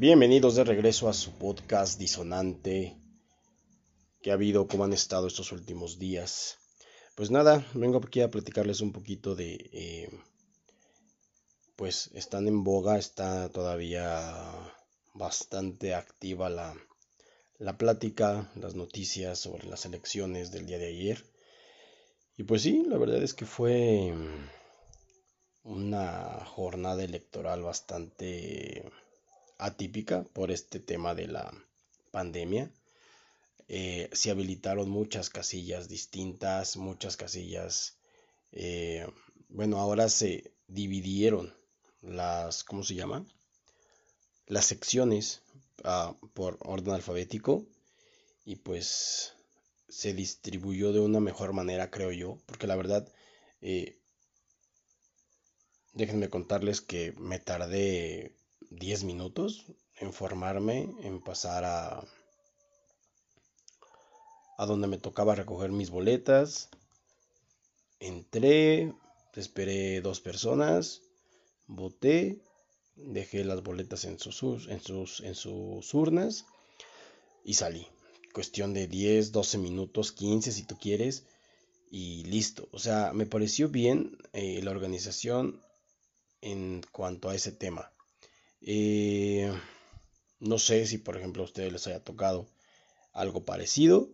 Bienvenidos de regreso a su podcast disonante que ha habido, cómo han estado estos últimos días. Pues nada, vengo aquí a platicarles un poquito de, eh, pues están en boga, está todavía bastante activa la, la plática, las noticias sobre las elecciones del día de ayer. Y pues sí, la verdad es que fue una jornada electoral bastante atípica por este tema de la pandemia. Eh, se habilitaron muchas casillas distintas, muchas casillas, eh, bueno, ahora se dividieron las, ¿cómo se llama? Las secciones ah, por orden alfabético y pues se distribuyó de una mejor manera, creo yo, porque la verdad, eh, déjenme contarles que me tardé 10 minutos en formarme, en pasar a, a donde me tocaba recoger mis boletas. Entré, esperé dos personas, voté, dejé las boletas en sus, en sus, en sus urnas y salí. Cuestión de 10, 12 minutos, 15 si tú quieres y listo. O sea, me pareció bien eh, la organización en cuanto a ese tema. Eh, no sé si por ejemplo a ustedes les haya tocado algo parecido.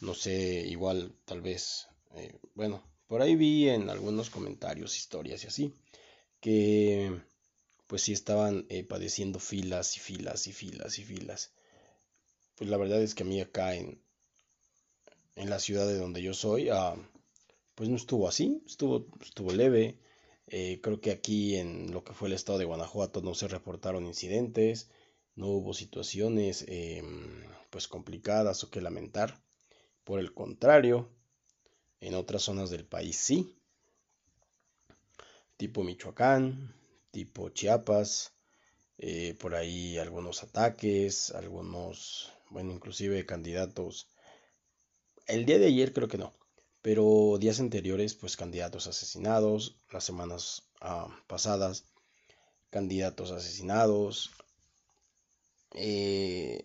No sé, igual tal vez, eh, bueno, por ahí vi en algunos comentarios, historias y así, que pues sí estaban eh, padeciendo filas y filas y filas y filas. Pues la verdad es que a mí acá en, en la ciudad de donde yo soy, ah, pues no estuvo así, estuvo, estuvo leve. Eh, creo que aquí en lo que fue el estado de Guanajuato no se reportaron incidentes, no hubo situaciones em, pues complicadas o que lamentar. Por el contrario, en otras zonas del país sí, tipo Michoacán, tipo Chiapas, eh, por ahí algunos ataques, algunos, bueno, inclusive candidatos. El día de ayer creo que no, pero días anteriores, pues candidatos asesinados, las semanas ah, pasadas, candidatos asesinados. Eh,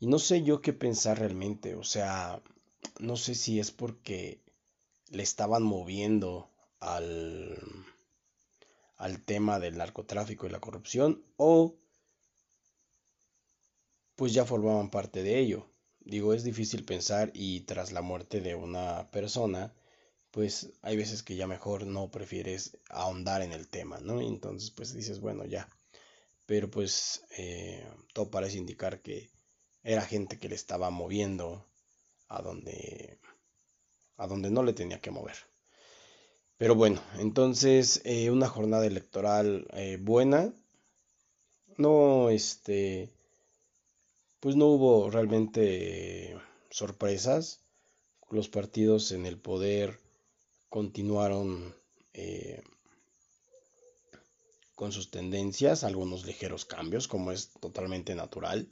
y no sé yo qué pensar realmente, o sea, no sé si es porque le estaban moviendo al, al tema del narcotráfico y la corrupción o pues ya formaban parte de ello. Digo, es difícil pensar y tras la muerte de una persona, pues hay veces que ya mejor no prefieres ahondar en el tema, ¿no? entonces pues dices, bueno, ya. Pero pues eh, todo parece indicar que era gente que le estaba moviendo a donde, a donde no le tenía que mover. Pero bueno, entonces eh, una jornada electoral eh, buena. No, este, pues no hubo realmente sorpresas. Los partidos en el poder continuaron eh, con sus tendencias, algunos ligeros cambios, como es totalmente natural.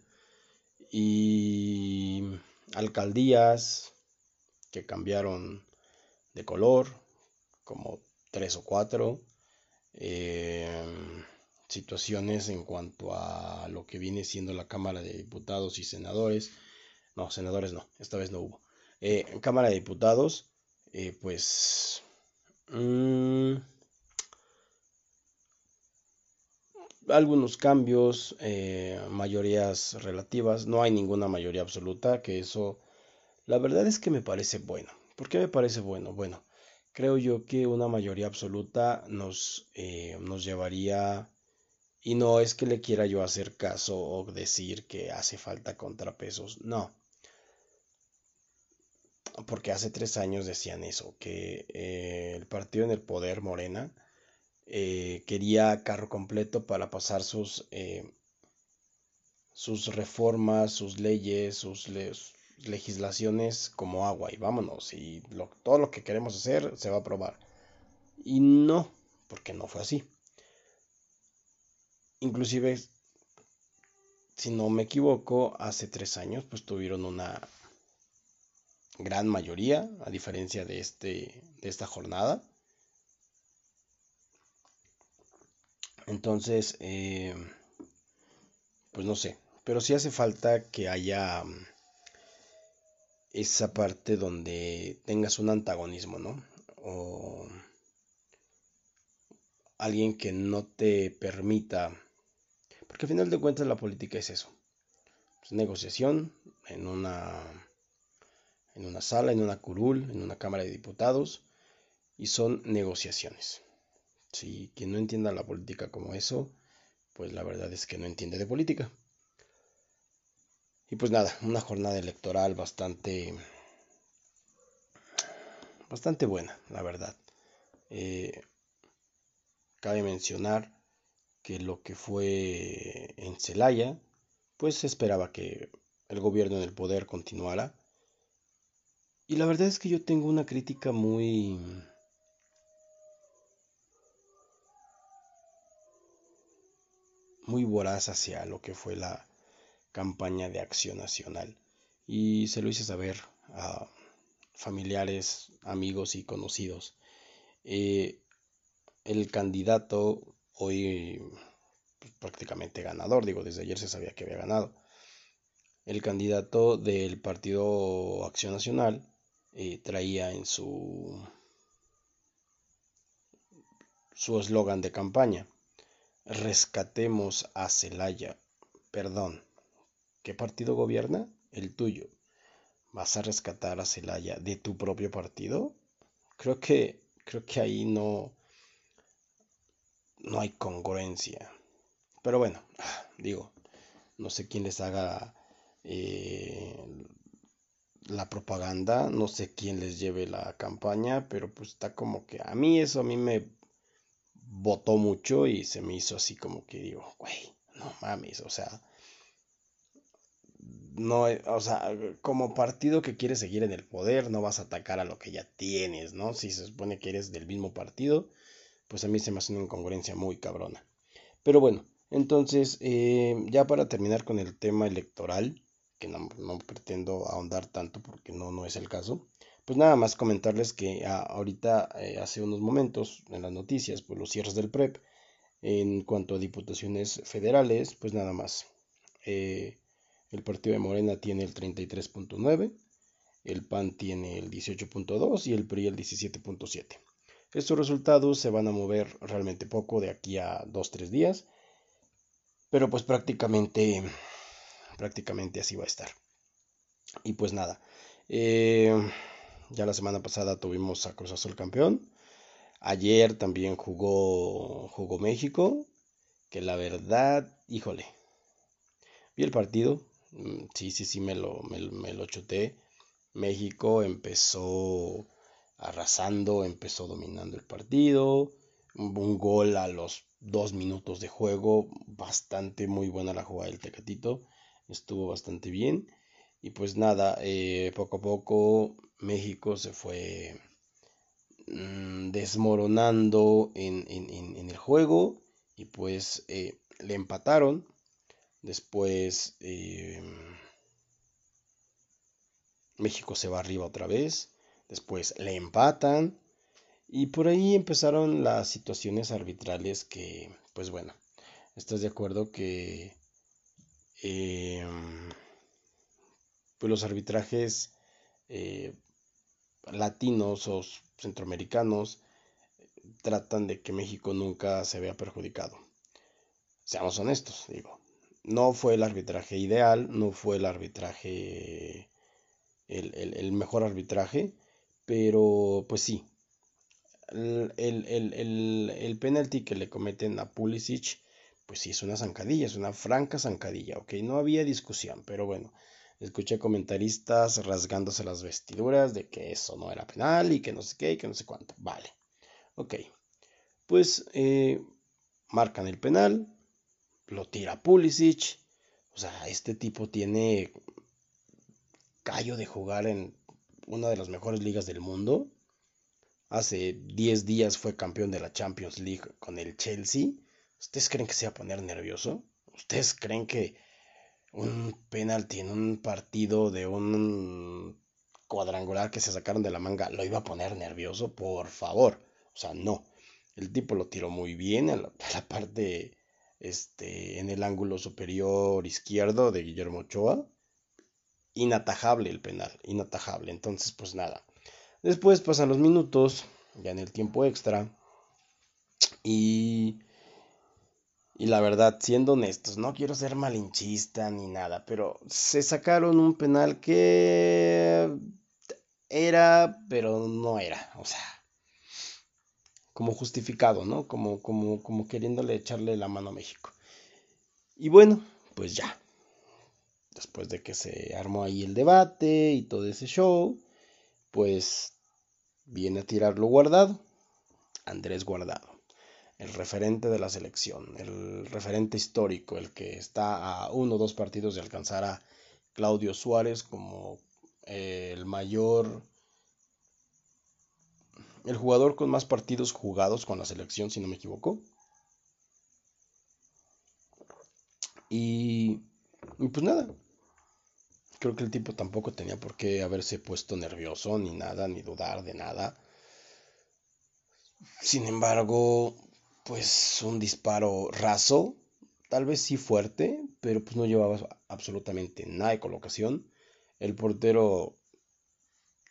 Y alcaldías que cambiaron de color, como tres o cuatro. Eh, situaciones en cuanto a lo que viene siendo la Cámara de Diputados y Senadores. No, senadores no, esta vez no hubo. Eh, Cámara de Diputados, eh, pues... Mm, algunos cambios, eh, mayorías relativas, no hay ninguna mayoría absoluta, que eso la verdad es que me parece bueno. ¿Por qué me parece bueno? Bueno, creo yo que una mayoría absoluta nos, nos llevaría y no es que le quiera yo hacer caso o decir que hace falta contrapesos, no. Porque hace tres años decían eso, que eh, el partido en el poder, Morena, eh, quería carro completo para pasar sus, eh, sus reformas, sus leyes, sus legislaciones como agua y vámonos. Y todo lo que queremos hacer se va a aprobar. Y no, porque no fue así. Inclusive, si no me equivoco, hace tres años pues tuvieron una gran mayoría, a diferencia de, este, de esta jornada. Entonces, eh, pues no sé, pero sí hace falta que haya mm, esa parte donde tengas un antagonismo, ¿no? O alguien que no te permita, porque al final de cuentas la política es eso, es negociación en una, en una sala, en una curul, en una cámara de diputados, y son negociaciones. Si quien no entienda la política como eso, pues la verdad es que no entiende de política. Y pues nada, una jornada electoral bastante bastante buena, la verdad. Eh, cabe mencionar que lo que fue en Celaya, pues se esperaba que el gobierno en el poder continuara. Y la verdad es que yo tengo una crítica muy muy voraz hacia lo que fue la campaña de acción nacional. Y se lo hice saber a familiares, amigos y conocidos. Eh, el candidato hoy pues, prácticamente ganador, digo, desde ayer se sabía que había ganado. El candidato del Partido Acción Nacional eh, traía en su su eslogan de campaña, rescatemos a Celaya. Perdón, ¿qué partido gobierna? El tuyo. ¿Vas a rescatar a Celaya de tu propio partido? Creo que, creo que ahí no, no hay congruencia. Pero bueno, digo, no sé quién les haga eh, la propaganda, no sé quién les lleve la campaña, pero pues está como que a mí eso a mí me votó mucho y se me hizo así como que digo, güey, no mames, o sea, no, o sea, como partido que quieres seguir en el poder, no vas a atacar a lo que ya tienes, ¿no? Si se supone que eres del mismo partido, pues a mí se me hace una incongruencia muy cabrona. Pero bueno, entonces, eh, ya para terminar con el tema electoral, que no, pretendo ahondar tanto porque no, no es el caso, pues nada más comentarles que ah, ahorita, eh, hace unos momentos, en las noticias, pues los cierres del PREP, en cuanto a diputaciones federales, pues nada más. Eh, el partido de Morena tiene el 33.9, el PAN tiene el 18.2 y el PRI el 17.7. Estos resultados se van a mover realmente poco de aquí a 2-3 días, pero pues prácticamente, prácticamente así va a estar. Y pues nada, eh, ya la semana pasada tuvimos a Cruz Azul campeón. Ayer también jugó, jugó México, que la verdad, híjole, vi el partido, Mm, sí, sí, sí, me lo, me, lo chuté. México empezó arrasando, empezó dominando el partido. Un gol a los dos minutos de juego. Bastante muy buena la jugada del Tecatito. Estuvo bastante bien. Y pues nada, eh, poco a poco México se fue mm, desmoronando en, el juego. Y pues eh, le empataron. Después em, México se va arriba otra vez. Después le empatan. Y por ahí empezaron las situaciones arbitrales que, pues bueno, estás de acuerdo que em, pues los arbitrajes eh, latinos o centroamericanos tratan de que México nunca se vea perjudicado. Seamos honestos, digo, no fue el arbitraje ideal, no fue el arbitraje, el, mejor arbitraje, pero pues sí. El, el, penalti que le cometen a Pulisic, pues sí, es una zancadilla, es una franca zancadilla, ok, no había discusión, pero bueno, escuché comentaristas rasgándose las vestiduras de que eso no era penal y que no sé qué y que no sé cuánto, vale, ok, pues eh, marcan el penal, lo tira Pulisic. O sea, este tipo tiene callo de jugar en una de las mejores ligas del mundo. Hace 10 días fue campeón de la Champions League con el Chelsea. ¿Ustedes creen que se va a poner nervioso? ¿Ustedes creen que un penalti en un partido de un cuadrangular que se sacaron de la manga lo iba a poner nervioso? Por favor. O sea, no. El tipo lo tiró muy bien a la, a la parte este, en el ángulo superior izquierdo de Guillermo Ochoa. Inatajable el penal, inatajable. Entonces, pues nada. Después pasan los minutos, ya en el tiempo extra. Y, y la verdad, siendo honestos, no quiero ser malinchista ni nada, pero se sacaron un penal que era, pero no era. O sea, como justificado, ¿no? Como, como, como queriéndole echarle la mano a México. Y bueno, pues ya. Después de que se armó ahí el debate y todo ese show, pues viene a tirarlo guardado. Andrés Guardado, el referente de la selección, el referente histórico, el que está a uno o dos partidos de alcanzar a Claudio Suárez como eh, el mayor el jugador con más partidos jugados con la selección, si no me equivoco. Y, pues nada, creo que el tipo tampoco tenía por qué haberse puesto nervioso, ni nada, ni dudar de nada. Sin embargo, pues un disparo raso, tal vez sí fuerte, pero pues no llevaba absolutamente nada de colocación. El portero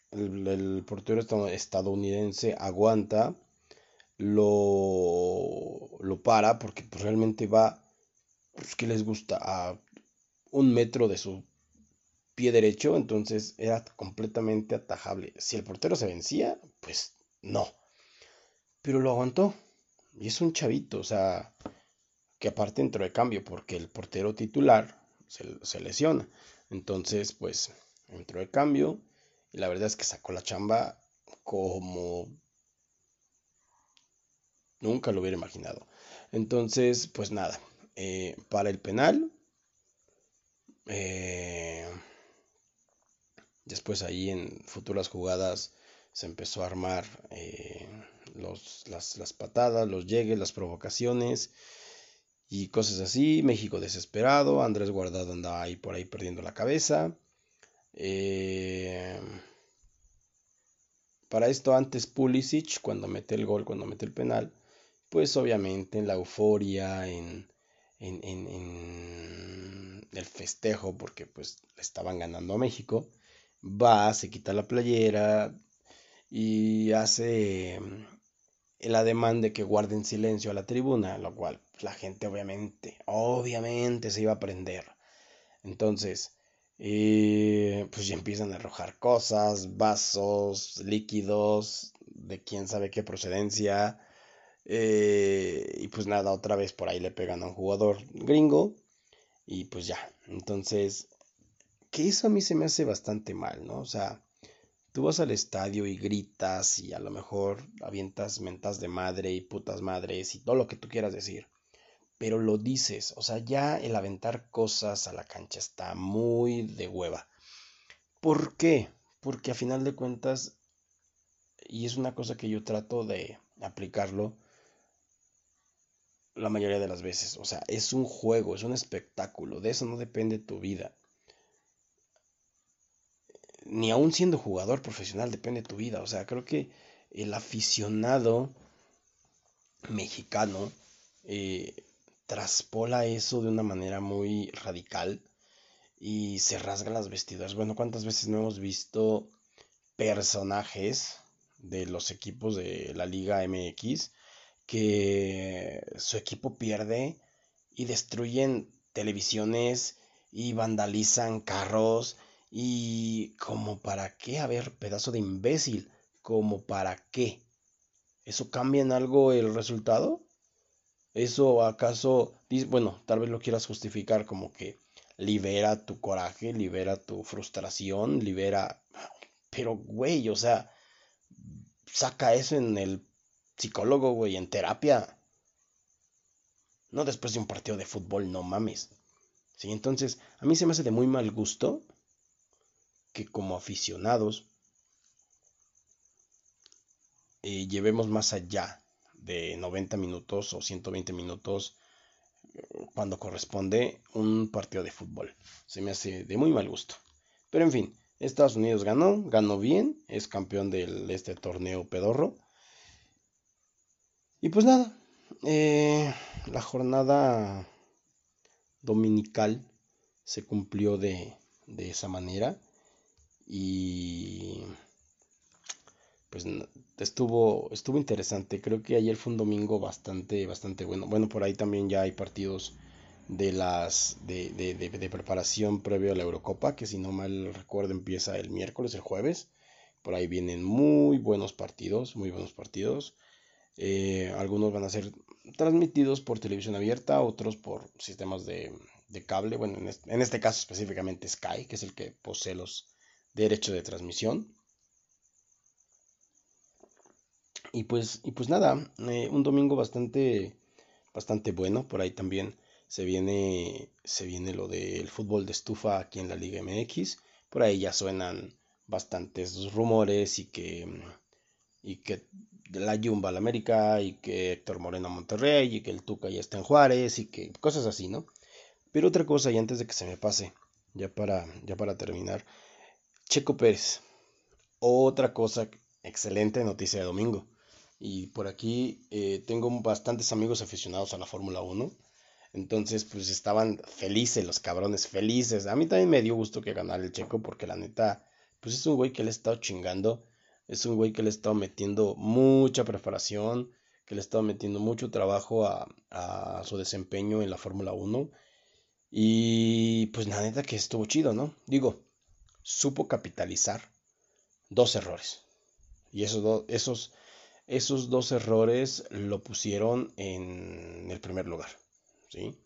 el, portero estadounidense aguanta, lo, lo para porque pues, realmente va, pues, que les gusta? A un metro de su pie derecho, entonces era completamente atajable. Si el portero se vencía, pues no. Pero lo aguantó. Y es un chavito, o sea, que aparte entró de cambio porque el portero titular se, se lesiona. Entonces, pues entró de cambio y la verdad es que sacó la chamba como nunca lo hubiera imaginado. Entonces, pues nada, eh, para el penal. Eh, después ahí en futuras jugadas se empezó a armar eh, los, las, las, patadas, los llegues, las provocaciones y cosas así. México desesperado, Andrés Guardado andaba ahí por ahí perdiendo la cabeza. Eh, para esto antes Pulisic, cuando mete el gol, cuando mete el penal, pues obviamente en la euforia, en, en, el festejo, porque pues le estaban ganando a México, va, se quita la playera y hace el ademán de que guarden silencio a la tribuna, lo cual la gente obviamente, obviamente se iba a prender. Entonces, y pues ya empiezan a arrojar cosas, vasos, líquidos, de quién sabe qué procedencia. Eh, y pues nada, otra vez por ahí le pegan a un jugador gringo. Y pues ya, entonces, que eso a mí se me hace bastante mal, ¿no? O sea, tú vas al estadio y gritas y a lo mejor avientas mentas de madre y putas madres y todo lo que tú quieras decir pero lo dices, o sea, ya el aventar cosas a la cancha está muy de hueva. ¿Por qué? Porque a final de cuentas, y es una cosa que yo trato de aplicarlo la mayoría de las veces, o sea, es un juego, es un espectáculo, de eso no depende tu vida. Ni aún siendo jugador profesional depende tu vida, o sea, creo que el aficionado mexicano eh, traspola eso de una manera muy radical y se rasga las vestiduras. Bueno, ¿cuántas veces no hemos visto personajes de los equipos de la Liga MX que su equipo pierde y destruyen televisiones y vandalizan carros y como para qué, a ver, pedazo de imbécil, como para qué. ¿Eso cambia en algo el resultado? ¿Eso acaso, bueno, tal vez lo quieras justificar como que libera tu coraje, libera tu frustración, libera... Pero, güey, o sea, saca eso en el psicólogo, güey, en terapia. No después de un partido de fútbol, no mames. Sí, entonces, a mí se me hace de muy mal gusto que como aficionados eh, llevemos más allá de 90 minutos o 120 minutos cuando corresponde un partido de fútbol. Se me hace de muy mal gusto. Pero en fin, Estados Unidos ganó, ganó bien, es campeón de este torneo pedorro. Y pues nada, eh, la jornada dominical se cumplió de, de esa manera y pues estuvo estuvo interesante. Creo que ayer fue un domingo bastante bastante bueno. Bueno por ahí también ya hay partidos de las de, de, de, preparación previo a la Eurocopa que si no mal recuerdo empieza el miércoles el jueves. Por ahí vienen muy buenos partidos muy buenos partidos. Eh, algunos van a ser transmitidos por televisión abierta otros por sistemas de, cable. Bueno en este, en este caso específicamente Sky que es el que posee los derechos de transmisión y pues, y pues nada, eh, un domingo bastante, bastante bueno. Por ahí también se viene, se viene lo del fútbol de estufa aquí en la Liga MX. Por ahí ya suenan bastantes rumores y que, y que la Jumba al América y que Héctor Moreno a Monterrey y que el Tuca ya está en Juárez y que cosas así, ¿no? Pero otra cosa, y antes de que se me pase, ya para, ya para terminar, Checo Pérez. Otra cosa, excelente noticia de domingo. Y por aquí eh, tengo bastantes amigos aficionados a la Fórmula 1. Entonces, pues estaban felices los cabrones, felices. A mí también me dio gusto que ganara el checo porque la neta, pues es un güey que le ha estado chingando. Es un güey que le ha estado metiendo mucha preparación, que le ha estado metiendo mucho trabajo a, a su desempeño en la Fórmula 1. Y pues la neta que estuvo chido, ¿no? Digo, supo capitalizar dos errores. Y esos, esos esos dos errores lo pusieron en el primer lugar. ¿sí?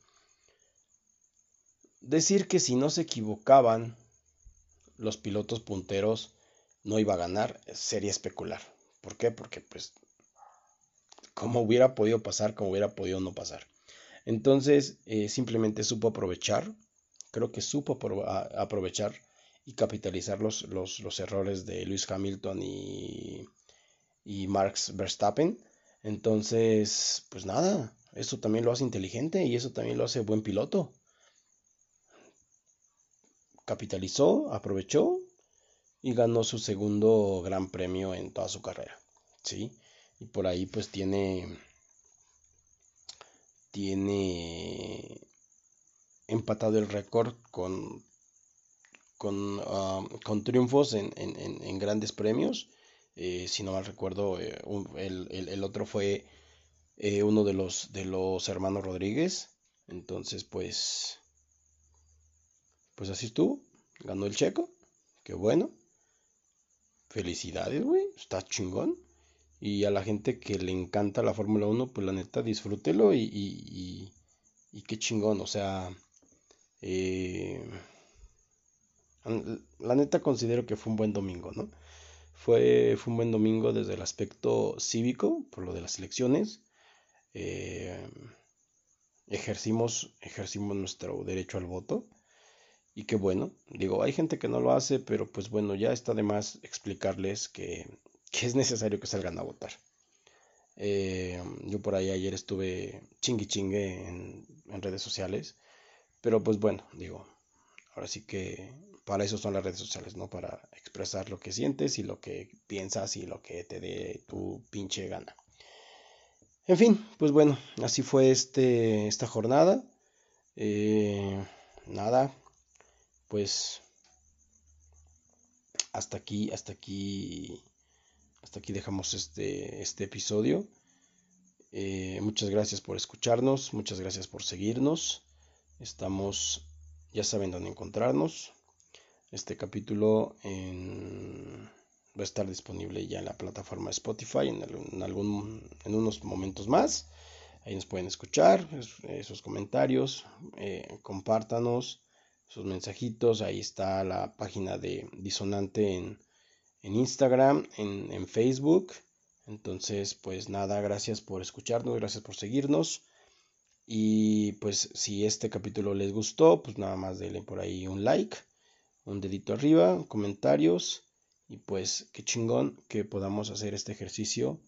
Decir que si no se equivocaban los pilotos punteros no iba a ganar sería especular. ¿Por qué? Porque pues como hubiera podido pasar, como hubiera podido no pasar. Entonces eh, simplemente supo aprovechar, creo que supo aprovechar y capitalizar los, los, los errores de Lewis Hamilton y y Marx Verstappen. Entonces, pues nada, eso también lo hace inteligente y eso también lo hace buen piloto. Capitalizó, aprovechó y ganó su segundo gran premio en toda su carrera. ¿sí? Y por ahí pues tiene tiene empatado el récord con con, ah, con triunfos en, en, grandes premios eh, si no mal recuerdo, eh, el, otro fue eh, uno de los, de los hermanos Rodríguez. Entonces, pues, pues así estuvo. Ganó el checo. Qué bueno. Felicidades, güey. Está chingón. Y a la gente que le encanta la Fórmula 1, pues la neta, disfrútelo y, y, y, qué chingón. O sea, la neta considero que fue un buen domingo, ¿no? Fue, fue un buen domingo desde el aspecto cívico, por lo de las elecciones. Eh, ejercimos, ejercimos nuestro derecho al voto. Y qué bueno, digo, hay gente que no lo hace, pero pues bueno, ya está de más explicarles que, es necesario que salgan a votar. Eh, yo por ahí ayer estuve chingui chingue en redes sociales, pero pues bueno, digo, ahora sí que para eso son las redes sociales, ¿no? Para expresar lo que sientes y lo que piensas y lo que te dé tu pinche gana. En fin, pues bueno, así fue este, esta jornada. Eh, nada, pues hasta aquí, hasta aquí, hasta aquí dejamos este, este episodio. Eh, muchas gracias por escucharnos, muchas gracias por seguirnos. Estamos, ya saben dónde encontrarnos. Este capítulo va a estar disponible ya en la plataforma Spotify en, en unos momentos más. Ahí nos pueden escuchar, esos comentarios, eh, compártanos sus mensajitos. Ahí está la página de Disonante en, Instagram, en, en, Facebook. Entonces, pues nada, gracias por escucharnos, gracias por seguirnos. Y pues si este capítulo les gustó, pues nada más denle por ahí un like un dedito arriba, comentarios y pues qué chingón que podamos hacer este ejercicio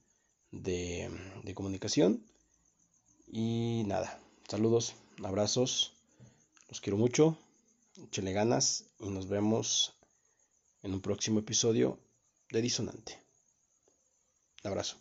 de, comunicación. Y nada, saludos, abrazos, los quiero mucho, échenle ganas y nos vemos en un próximo episodio de Disonante. abrazo.